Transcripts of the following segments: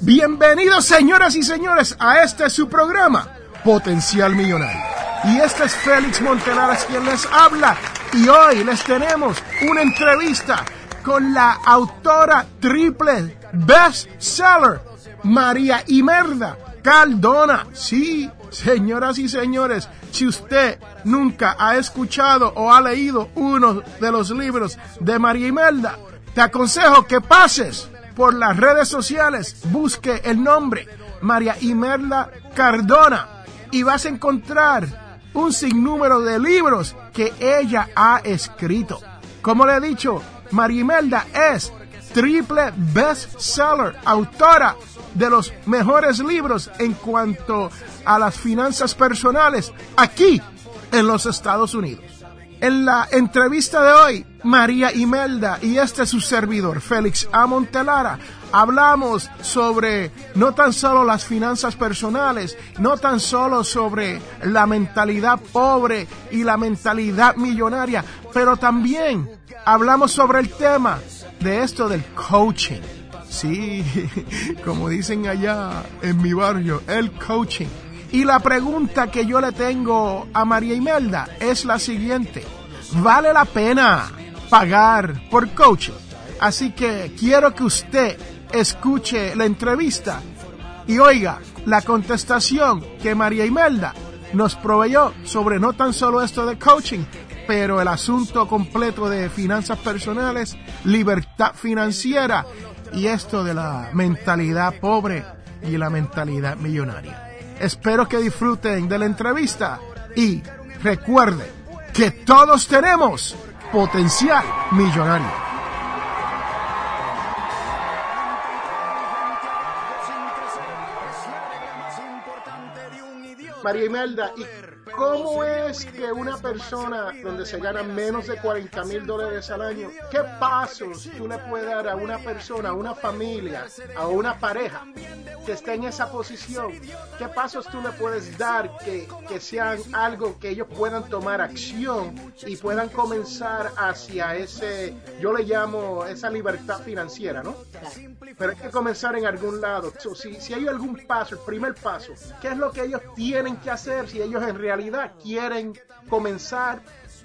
Bienvenidos señoras y señores a este su programa, Potencial Millonario. Y este es Félix Montelares quien les habla. Y hoy les tenemos una entrevista con la autora triple bestseller, María Imelda Caldona. Sí, señoras y señores, si usted nunca ha escuchado o ha leído uno de los libros de María Imelda, te aconsejo que pases por las redes sociales, busque el nombre María Imelda Cardona y vas a encontrar un sinnúmero de libros que ella ha escrito. Como le he dicho, María Imelda es triple bestseller, autora de los mejores libros en cuanto a las finanzas personales aquí en los Estados Unidos. En la entrevista de hoy, María Imelda y este es su servidor, Félix A. Montelara, hablamos sobre no tan solo las finanzas personales, no tan solo sobre la mentalidad pobre y la mentalidad millonaria, pero también hablamos sobre el tema de esto del coaching. Sí, como dicen allá en mi barrio, el coaching. Y la pregunta que yo le tengo a María Imelda es la siguiente. ¿Vale la pena pagar por coaching? Así que quiero que usted escuche la entrevista y oiga la contestación que María Imelda nos proveyó sobre no tan solo esto de coaching, pero el asunto completo de finanzas personales, libertad financiera y esto de la mentalidad pobre y la mentalidad millonaria. Espero que disfruten de la entrevista y recuerden que todos tenemos potencial millonario. María Imelda, ¿y cómo es que una persona donde se gana menos de 40 mil dólares al año, qué pasos tú le puedes dar a una persona, a una familia, a una pareja que esté en esa posición? ¿Qué pasos tú le puedes dar que, que sean algo que ellos puedan tomar acción y puedan comenzar hacia ese, yo le llamo esa libertad financiera, ¿no? Pero hay que comenzar en algún lado. So, si, si hay algún paso, el primer paso, ¿qué es lo que ellos tienen que hacer si ellos en realidad quieren comenzar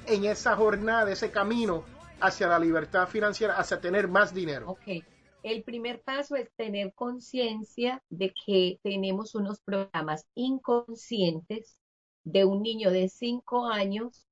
en esa jornada, ese camino hacia la libertad financiera, hacia tener más dinero? Ok. El primer paso es tener conciencia de que tenemos unos programas inconscientes de un niño de 5 años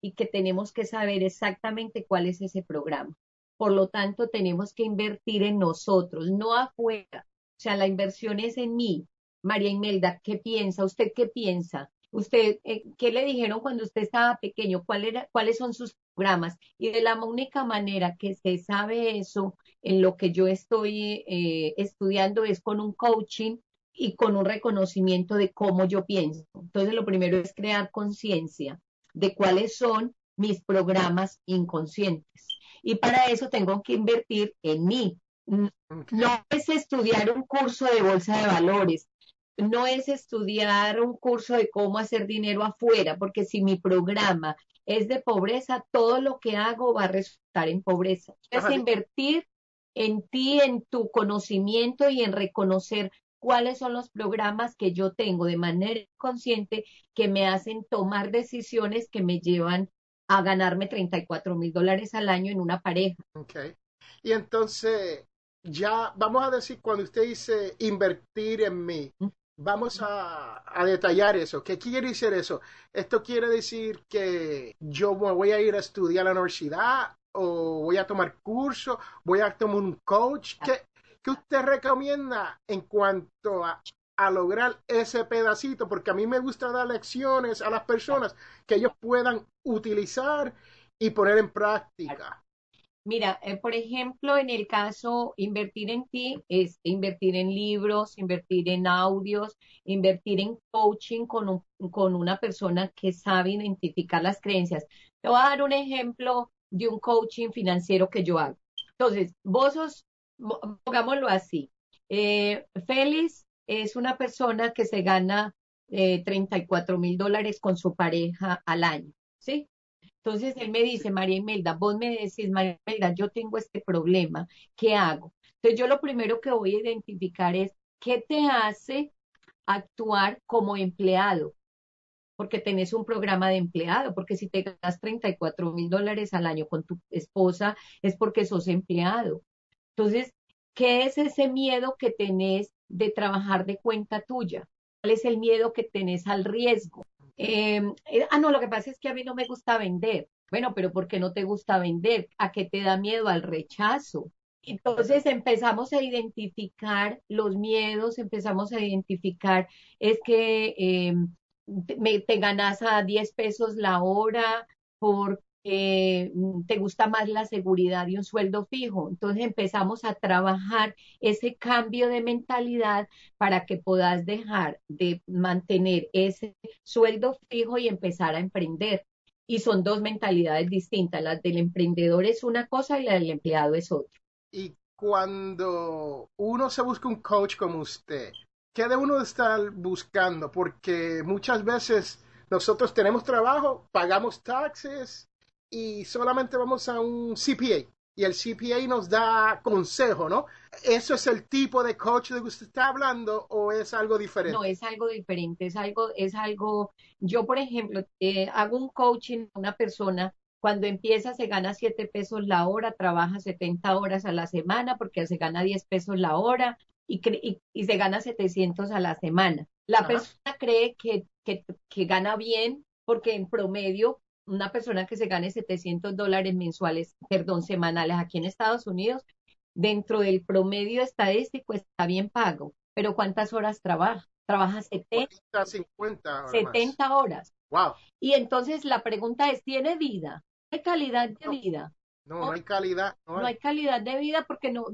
y que tenemos que saber exactamente cuál es ese programa. Por lo tanto, tenemos que invertir en nosotros, no afuera. O sea, la inversión es en mí. María Imelda, ¿qué piensa? ¿Usted qué piensa? ¿Usted eh, qué le dijeron cuando usted estaba pequeño? ¿Cuál era, ¿Cuáles son sus programas? Y de la única manera que se sabe eso en lo que yo estoy eh, estudiando es con un coaching y con un reconocimiento de cómo yo pienso. Entonces, lo primero es crear conciencia de cuáles son mis programas inconscientes. Y para eso tengo que invertir en mí. No es estudiar un curso de bolsa de valores, no es estudiar un curso de cómo hacer dinero afuera, porque si mi programa es de pobreza, todo lo que hago va a resultar en pobreza. Es invertir en ti, en tu conocimiento y en reconocer cuáles son los programas que yo tengo de manera consciente que me hacen tomar decisiones que me llevan a ganarme 34 mil dólares al año en una pareja. Okay. Y entonces, ya vamos a decir, cuando usted dice invertir en mí, vamos a, detallar eso. ¿Qué quiere decir eso? ¿Esto quiere decir que yo voy a ir a estudiar a la universidad o voy a tomar curso, voy a tomar un coach? ¿Qué, qué usted recomienda en cuanto a, a lograr ese pedacito? Porque a mí me gusta dar lecciones a las personas que ellos puedan utilizar y poner en práctica. Mira, eh, por ejemplo, en el caso invertir en ti es invertir en libros, invertir en audios, invertir en coaching con, un, con una persona que sabe identificar las creencias. Te voy a dar un ejemplo de un coaching financiero que yo hago. Entonces, vos sos, pongámoslo así, eh, Félix es una persona que se gana eh, 34 mil dólares con su pareja al año, ¿sí? Entonces él me dice, María Imelda, vos me decís, María Imelda, yo tengo este problema, ¿qué hago? Entonces yo lo primero que voy a identificar es qué te hace actuar como empleado, porque tenés un programa de empleado, porque si te ganas 34 mil dólares al año con tu esposa es porque sos empleado. Entonces, ¿qué es ese miedo que tenés de trabajar de cuenta tuya? ¿Cuál es el miedo que tenés al riesgo? Eh, ah, no, lo que pasa es que a mí no me gusta vender. Bueno, pero ¿por qué no te gusta vender? ¿A qué te da miedo? Al rechazo. Entonces empezamos a identificar los miedos, empezamos a identificar, es que eh, me, te ganas a 10 pesos la hora por eh, te gusta más la seguridad y un sueldo fijo. Entonces empezamos a trabajar ese cambio de mentalidad para que puedas dejar de mantener ese sueldo fijo y empezar a emprender. Y son dos mentalidades distintas. La del emprendedor es una cosa y la del empleado es otra. Y cuando uno se busca un coach como usted, ¿qué debe uno estar buscando? Porque muchas veces nosotros tenemos trabajo, pagamos taxes, y solamente vamos a un CPA y el CPA nos da consejo, ¿no? ¿Eso es el tipo de coach de que usted está hablando o es algo diferente? No, es algo diferente, es algo, es algo, yo por ejemplo, eh, hago un coaching a una persona, cuando empieza se gana 7 pesos la hora, trabaja 70 horas a la semana porque se gana 10 pesos la hora y, y, y se gana 700 a la semana. La Ajá. persona cree que, que, que gana bien porque en promedio una persona que se gane 700 dólares mensuales, perdón, semanales aquí en Estados Unidos, dentro del promedio estadístico está bien pago, pero ¿cuántas horas trabaja? Trabaja 70, 50 70 más. horas. Wow. Y entonces la pregunta es, ¿tiene vida? ¿Hay calidad de no, vida? No, no hay calidad. No hay. no hay calidad de vida porque no,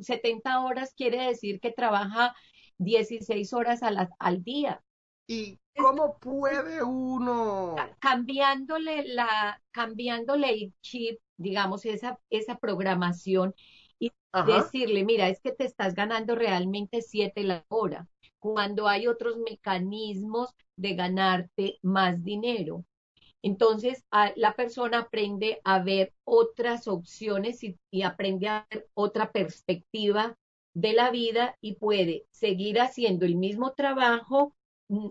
70 horas quiere decir que trabaja 16 horas a la, al día. ¿Y cómo puede uno cambiándole la cambiándole el chip, digamos esa esa programación y Ajá. decirle, mira, es que te estás ganando realmente siete la hora, cuando hay otros mecanismos de ganarte más dinero. Entonces, a, la persona aprende a ver otras opciones y, y aprende a ver otra perspectiva de la vida y puede seguir haciendo el mismo trabajo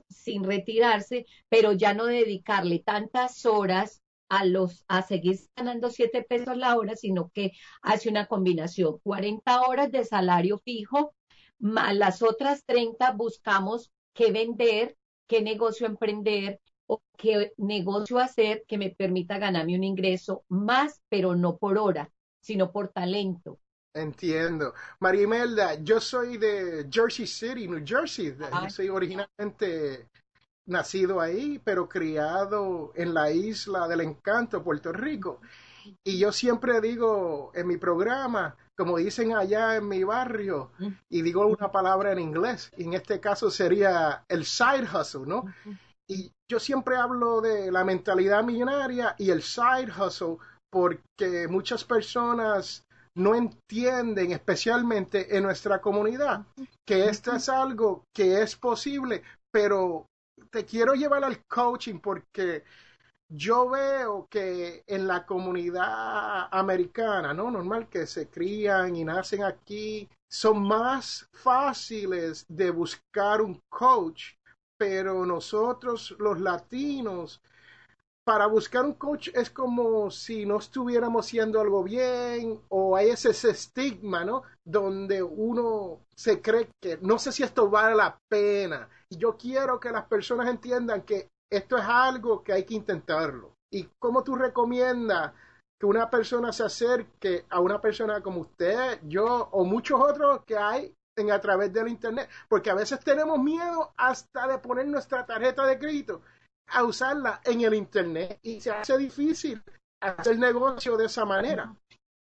sin retirarse, pero ya no dedicarle tantas horas a los a seguir ganando siete pesos la hora, sino que hace una combinación, 40 horas de salario fijo, más las otras 30 buscamos qué vender, qué negocio emprender o qué negocio hacer que me permita ganarme un ingreso más, pero no por hora, sino por talento. Entiendo. María Imelda, yo soy de Jersey City, New Jersey. Yo soy originalmente nacido ahí, pero criado en la isla del encanto, Puerto Rico. Y yo siempre digo en mi programa, como dicen allá en mi barrio, y digo una palabra en inglés, y en este caso sería el side hustle, ¿no? Y yo siempre hablo de la mentalidad millonaria y el side hustle porque muchas personas no entienden, especialmente en nuestra comunidad, que esto es algo que es posible, pero te quiero llevar al coaching porque yo veo que en la comunidad americana, ¿no? Normal que se crían y nacen aquí, son más fáciles de buscar un coach, pero nosotros los latinos para buscar un coach es como si no estuviéramos haciendo algo bien o hay ese, estigma, ¿no? Donde uno se cree que no sé si esto vale la pena. Y yo quiero que las personas entiendan que esto es algo que hay que intentarlo. ¿Y cómo tú recomiendas que una persona se acerque a una persona como usted, yo o muchos otros que hay en, a través del Internet? Porque a veces tenemos miedo hasta de poner nuestra tarjeta de crédito a usarla en el Internet y se hace difícil hacer negocio de esa manera.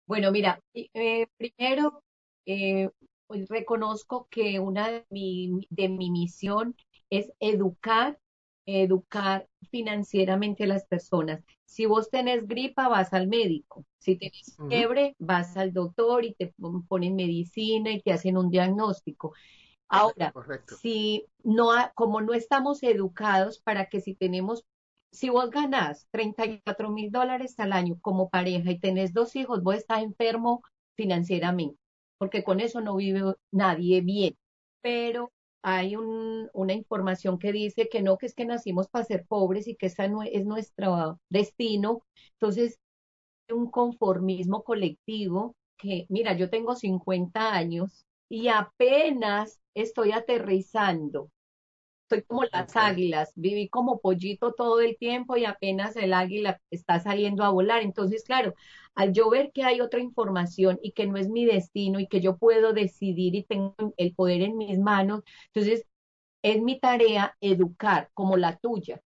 Bueno, mira, eh, primero eh, pues reconozco que una de mi, de mi misión es educar, educar financieramente a las personas. Si vos tenés gripa, vas al médico. Si tenés fiebre, vas al doctor y te ponen medicina y te hacen un diagnóstico. Ahora, si no, como no estamos educados para que si tenemos, si vos ganás 34 mil dólares al año como pareja y tenés dos hijos, vos estás enfermo financieramente, porque con eso no vive nadie bien. Pero hay un, una información que dice que no, que es que nacimos para ser pobres y que ese no es nuestro destino. Entonces, un conformismo colectivo que, mira, yo tengo 50 años y apenas estoy aterrizando. Estoy como las águilas, viví como pollito todo el tiempo y apenas el águila está saliendo a volar. Entonces, claro, al yo ver que hay otra información y que no es mi destino y que yo puedo decidir y tengo el poder en mis manos, entonces es mi tarea educar como la tuya,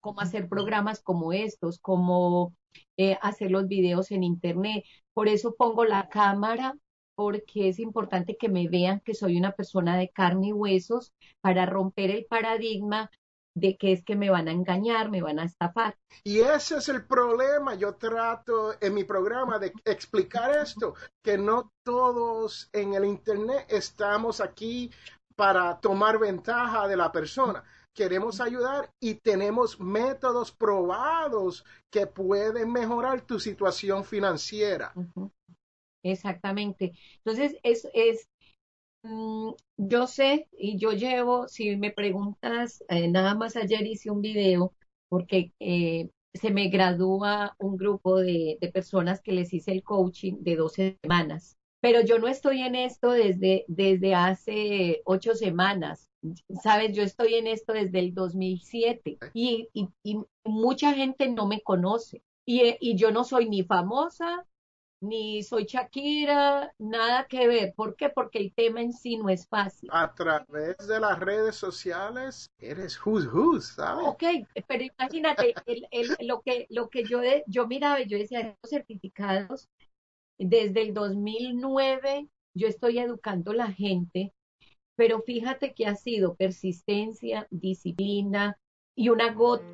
cómo hacer programas como estos, cómo eh, hacer los videos en internet. Por eso pongo la cámara porque es importante que me vean que soy una persona de carne y huesos para romper el paradigma de que es que me van a engañar, me van a estafar. Y ese es el problema. Yo trato en mi programa de explicar esto, que no todos en el Internet estamos aquí para tomar ventaja de la persona. Queremos ayudar y tenemos métodos probados que pueden mejorar tu situación financiera. Exactamente. Entonces, es, es mm, yo sé y yo llevo, si me preguntas, eh, nada más ayer hice un video porque eh, se me gradúa un grupo de, de, personas que les hice el coaching de 12 semanas. Pero yo no estoy en esto desde, desde hace ocho semanas. Sabes, yo estoy en esto desde el 2007 y, y, y mucha gente no me conoce. Y, y yo no soy ni famosa, ni soy Shakira, nada que ver. ¿Por qué? Porque el tema en sí no es fácil. A través de las redes sociales eres who's who, ¿sabes? Ok, pero imagínate el, el, lo, que, lo que yo, de, yo miraba, yo decía, estos certificados, desde el 2009 yo estoy educando a la gente, pero fíjate que ha sido persistencia, disciplina y una gota,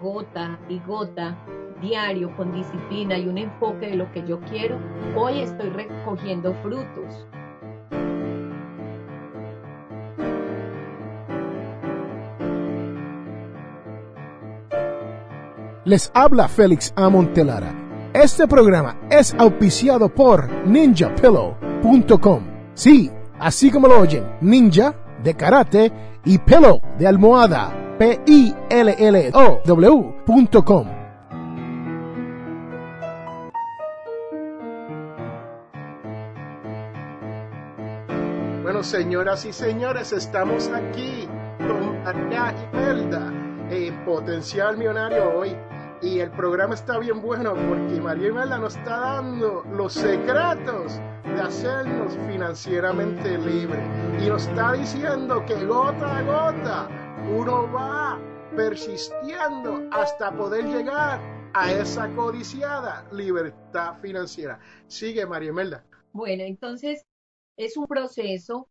gota y gota diario con disciplina y un enfoque de lo que yo quiero, hoy estoy recogiendo frutos. Les habla Félix Amontelara. Este programa es auspiciado por ninjapillow.com. Sí, así como lo oyen, ninja de karate y pillow de almohada, p i l l o w.com. Bueno, señoras y señores, estamos aquí con María Imelda en Potencial Millonario hoy. Y el programa está bien bueno porque María Imelda nos está dando los secretos de hacernos financieramente libres. Y nos está diciendo que gota a gota uno va persistiendo hasta poder llegar a esa codiciada libertad financiera. Sigue María Imelda. Bueno, entonces es un proceso,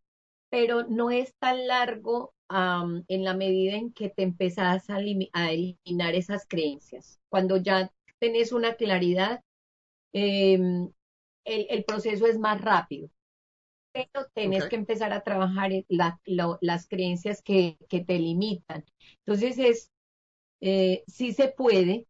pero no es tan largo um, en la medida en que te empezás a, a, eliminar esas creencias. Cuando ya tenés una claridad, eh, el, el, proceso es más rápido. Pero tenés okay. que empezar a trabajar la, las creencias que, que, te limitan. Entonces es, eh, sí se puede,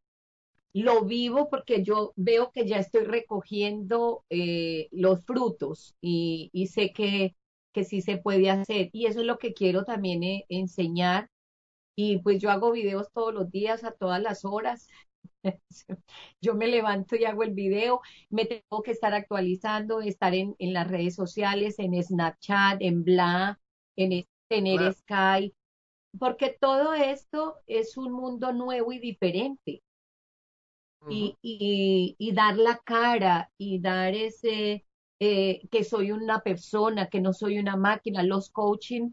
lo vivo porque yo veo que ya estoy recogiendo eh, los frutos y, y sé que, que, sí se puede hacer. Y eso es lo que quiero también eh, enseñar. Y pues yo hago videos todos los días, a todas las horas, Yo me levanto y hago el video, me tengo que estar actualizando, estar en, en las redes sociales, en Snapchat, en Bla, en tener Claro. Skype, porque todo esto es un mundo nuevo y diferente. Y, y, y dar la cara y dar ese eh, que soy una persona, que no soy una máquina. Los coaching,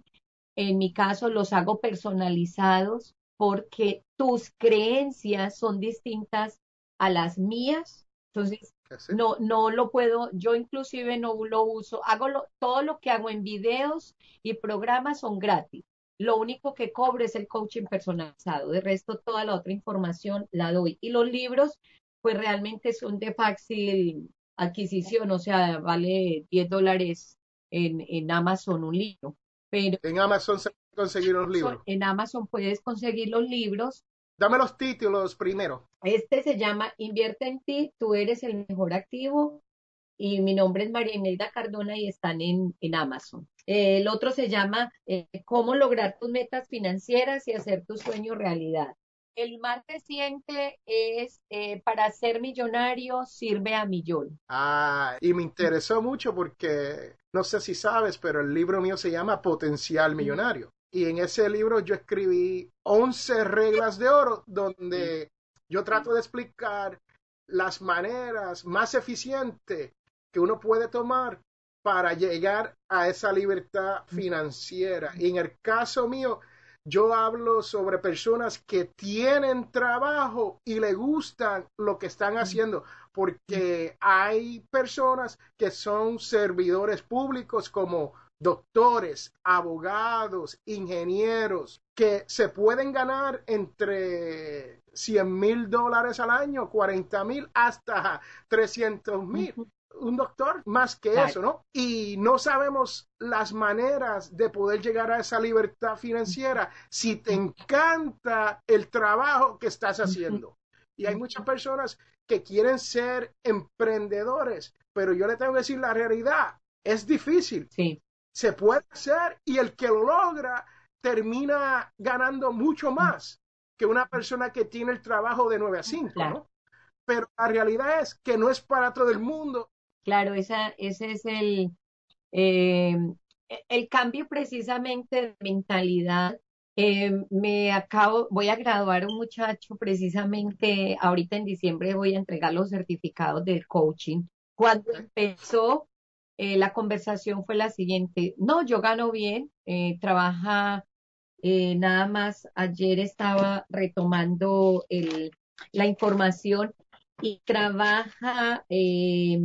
en mi caso, los hago personalizados porque tus creencias son distintas a las mías. Entonces, sí. no, no lo puedo, yo inclusive no lo uso, hago lo- todo lo que hago en videos y programas son gratis. Lo único que cobro es el coaching personalizado, de resto toda la otra información la doy. Y los libros, pues realmente son de fácil adquisición, o sea, vale 10 dólares en, en Amazon un libro, pero En Amazon se pueden conseguir los libros. en Amazon puedes conseguir los libros Dame los títulos primero. Este se llama Invierte en ti, tú eres el mejor activo y mi nombre es María Imelda Cardona y están en, en Amazon. El otro se llama eh, Cómo lograr tus metas financieras y hacer tu sueño realidad. El más reciente es eh, Para ser millonario sirve a millón. Ah, y me interesó mucho porque no sé si sabes, pero el libro mío se llama Potencial Millonario. Y en ese libro yo escribí 11 reglas de oro donde yo trato de explicar las maneras más eficientes que uno puede tomar para llegar a esa libertad financiera. Y en el caso mío, yo hablo sobre personas que tienen trabajo y le gustan lo que están haciendo, porque hay personas que son servidores públicos como doctores, abogados, ingenieros, que se pueden ganar entre 100 mil dólares al año, 40 mil hasta 300 mil un doctor más que Claro. eso, ¿no? Y no sabemos las maneras de poder llegar a esa libertad financiera si te encanta el trabajo que estás haciendo. Y hay muchas personas que quieren ser emprendedores, pero yo le tengo que decir la realidad, es difícil, Sí, se puede hacer y el que lo logra termina ganando mucho más que una persona que tiene el trabajo de 9 a 5, Claro. ¿no? Pero la realidad es que no es para todo el mundo claro, esa, ese es el, eh, el cambio precisamente de mentalidad. Eh, me acabo, voy a graduar un muchacho precisamente ahorita en diciembre voy a entregar los certificados del coaching. Cuando empezó, eh, la conversación fue la siguiente, no, yo gano bien, trabaja, nada más ayer estaba retomando el, la información y trabaja eh,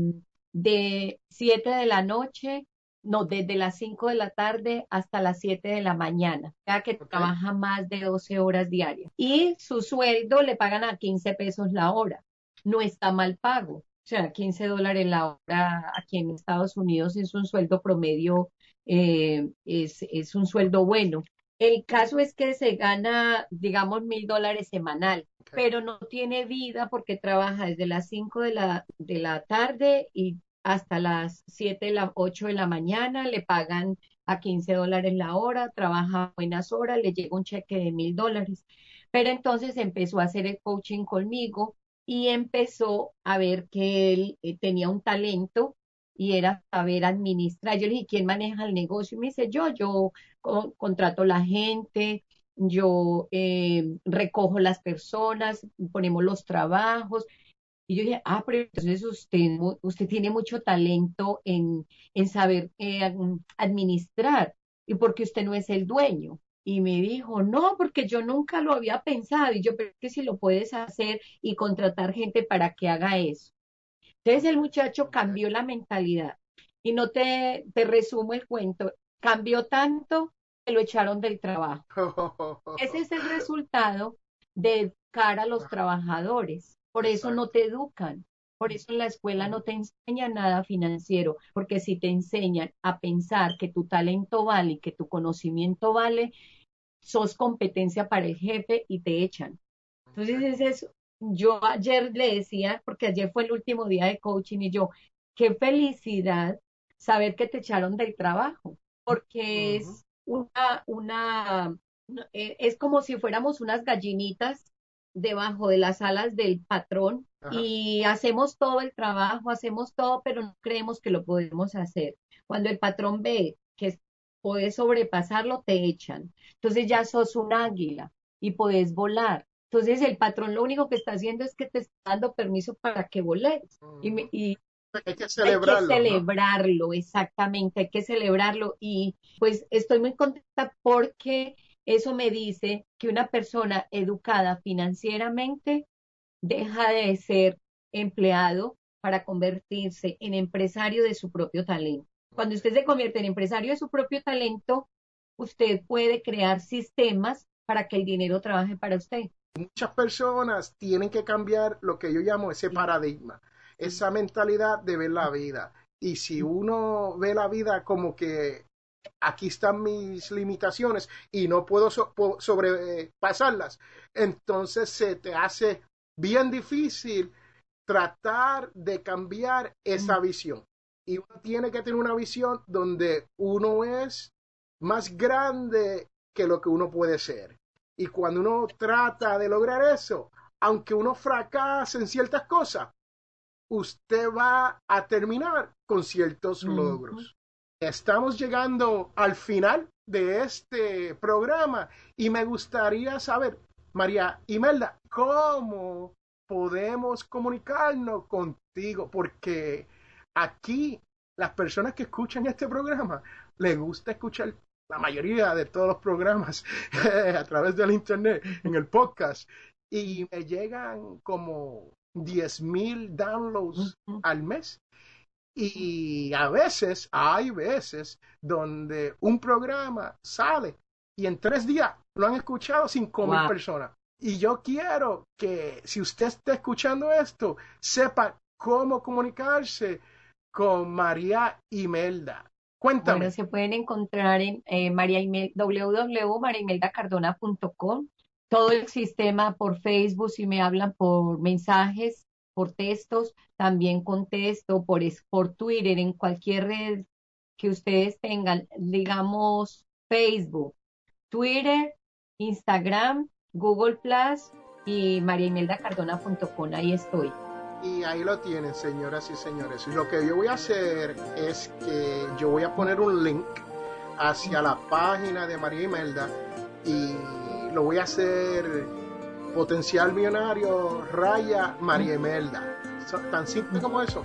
de 7 de la noche, no, desde las 5 de la tarde hasta las 7 de la mañana, ya que trabaja más de 12 horas diarias. Y su sueldo le pagan a 15 pesos la hora. No está mal pago. O sea, 15 dólares la hora aquí en Estados Unidos es un sueldo promedio, eh, es, es un sueldo bueno. El caso es que se gana, digamos, mil dólares semanal, pero no tiene vida porque trabaja desde las 5 de la, de la tarde y hasta las 7, la 8 de la mañana, le pagan a 15 dólares la hora, trabaja buenas horas, le llega un cheque de mil dólares. Pero entonces empezó a hacer el coaching conmigo y empezó a ver que él eh, tenía un talento y era saber administrar. Yo le dije, ¿quién maneja el negocio? Y me dice, yo, yo co- contrato la gente, yo eh, recojo las personas, ponemos los trabajos. Y yo dije, ah, pero entonces usted, usted tiene mucho talento en, en saber eh, ad- administrar y porque usted no es el dueño. Y me dijo, no, porque yo nunca lo había pensado. Y yo, pero que si lo puedes hacer y contratar gente para que haga eso. Entonces el muchacho cambió la mentalidad. Y no te, te resumo el cuento, cambió tanto que lo echaron del trabajo. Ese es el resultado de educar a los trabajadores. Por eso no te educan. Por eso en la escuela no te enseñan nada financiero, porque si te enseñan a pensar que tu talento vale y que tu conocimiento vale, sos competencia para el jefe y te echan. Entonces, ese es, yo ayer le decía, porque ayer fue el último día de coaching y yo, qué felicidad saber que te echaron del trabajo, porque es una, una, eh, es como si fuéramos unas gallinitas debajo de las alas del patrón Ajá. y hacemos todo el trabajo, hacemos todo, pero no creemos que lo podemos hacer. Cuando el patrón ve que puedes sobrepasarlo, te echan. Entonces ya sos un águila y podés volar. Entonces el patrón lo único que está haciendo es que te está dando permiso para que voles. Y, me- y Hay que hay celebrarlo. que ¿no? celebrarlo, exactamente, hay que celebrarlo. Y pues estoy muy contenta porque eso me dice que una persona educada financieramente deja de ser empleado para convertirse en empresario de su propio talento. Cuando usted se convierte en empresario de su propio talento, usted puede crear sistemas para que el dinero trabaje para usted. Muchas personas tienen que cambiar lo que yo llamo ese paradigma, esa mentalidad de ver la vida. Y si uno ve la vida como que aquí están mis limitaciones y no puedo so- sobrepasarlas, entonces se te hace bien difícil tratar de cambiar esa visión. Y uno tiene que tener una visión donde uno es más grande que lo que uno puede ser. Y cuando uno trata de lograr eso, aunque uno fracase en ciertas cosas, usted va a terminar con ciertos logros. Estamos llegando al final de este programa y me gustaría saber, María Imelda, ¿cómo podemos comunicarnos contigo? Porque aquí las personas que escuchan este programa les gusta escuchar la mayoría de todos los programas a través del internet, en el podcast, y me llegan como 10 mil downloads Ujú. al mes. Y a veces, hay veces donde un programa sale y en tres días lo han escuchado cinco mil Wow. personas. Y yo quiero que si usted está escuchando esto, sepa cómo comunicarse con María Imelda. Cuéntame. Se pueden encontrar en eh, www.mariaimeldacardona.com, todo el sistema por Facebook, si me hablan por mensajes, por textos, también contesto por, por Twitter, en cualquier red que ustedes tengan, digamos Facebook, Twitter, Instagram, Google Plus y mariaimeldacardona.com, ahí estoy. Y ahí lo tienen, señoras y señores. Lo que yo voy a hacer es que yo voy a poner un link hacia la página de María Imelda y lo voy a hacer potencial millonario raya María Imelda. Tan simple como eso.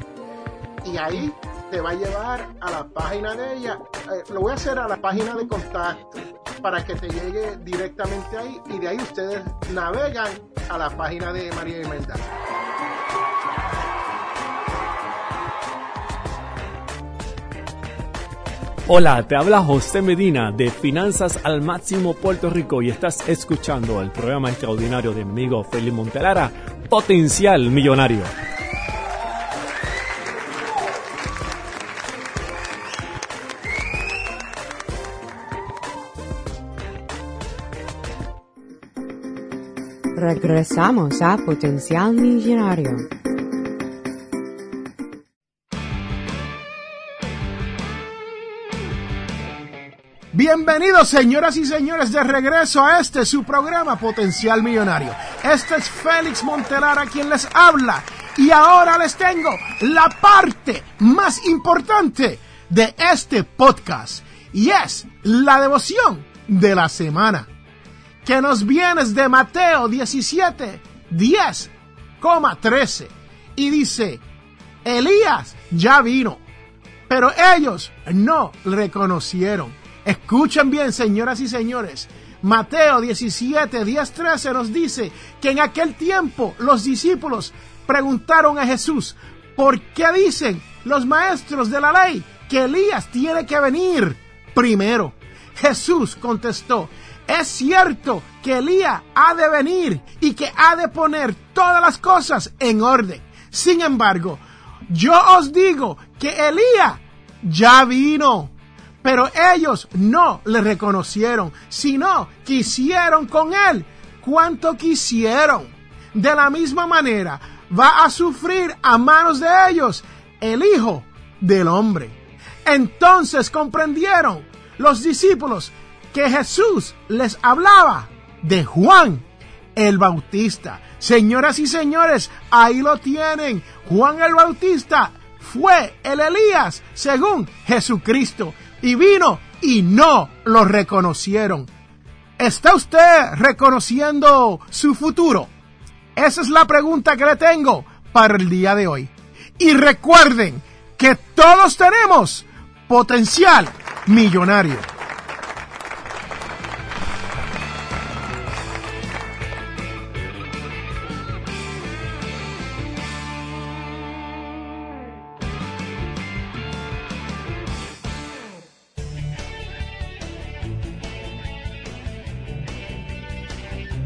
Y ahí te va a llevar a la página de ella. Eh, lo voy a hacer a la página de contacto para que te llegue directamente ahí y de ahí ustedes navegan a la página de María Imelda. Hola, te habla José Medina de Finanzas al Máximo Puerto Rico y estás escuchando el programa extraordinario de mi amigo Félix Montelara, Potencial Millonario. Regresamos a Potencial Millonario. Bienvenidos, señoras y señores, de regreso a este su programa Potencial Millonario. Este es Félix Montelara quien les habla y ahora les tengo la parte más importante de este podcast y es la devoción de la semana que nos viene de Mateo 17, 10, 13 y dice, Elías ya vino, pero ellos no reconocieron. Escuchen bien, señoras y señores. Mateo 17, 10, 13 nos dice que en aquel tiempo los discípulos preguntaron a Jesús, ¿por qué dicen los maestros de la ley que Elías tiene que venir primero? Jesús contestó, es cierto que Elías ha de venir y que ha de poner todas las cosas en orden. Sin embargo, yo os digo que Elías ya vino, pero ellos no le reconocieron, sino quisieron con él cuanto quisieron. De la misma manera, va a sufrir a manos de ellos el Hijo del Hombre. Entonces comprendieron los discípulos que Jesús les hablaba de Juan, el Bautista. Señoras y señores, ahí lo tienen. Juan el Bautista fue el Elías según Jesucristo y vino y no lo reconocieron. ¿Está usted reconociendo su futuro? Esa es la pregunta que le tengo para el día de hoy. Y recuerden que todos tenemos potencial millonario.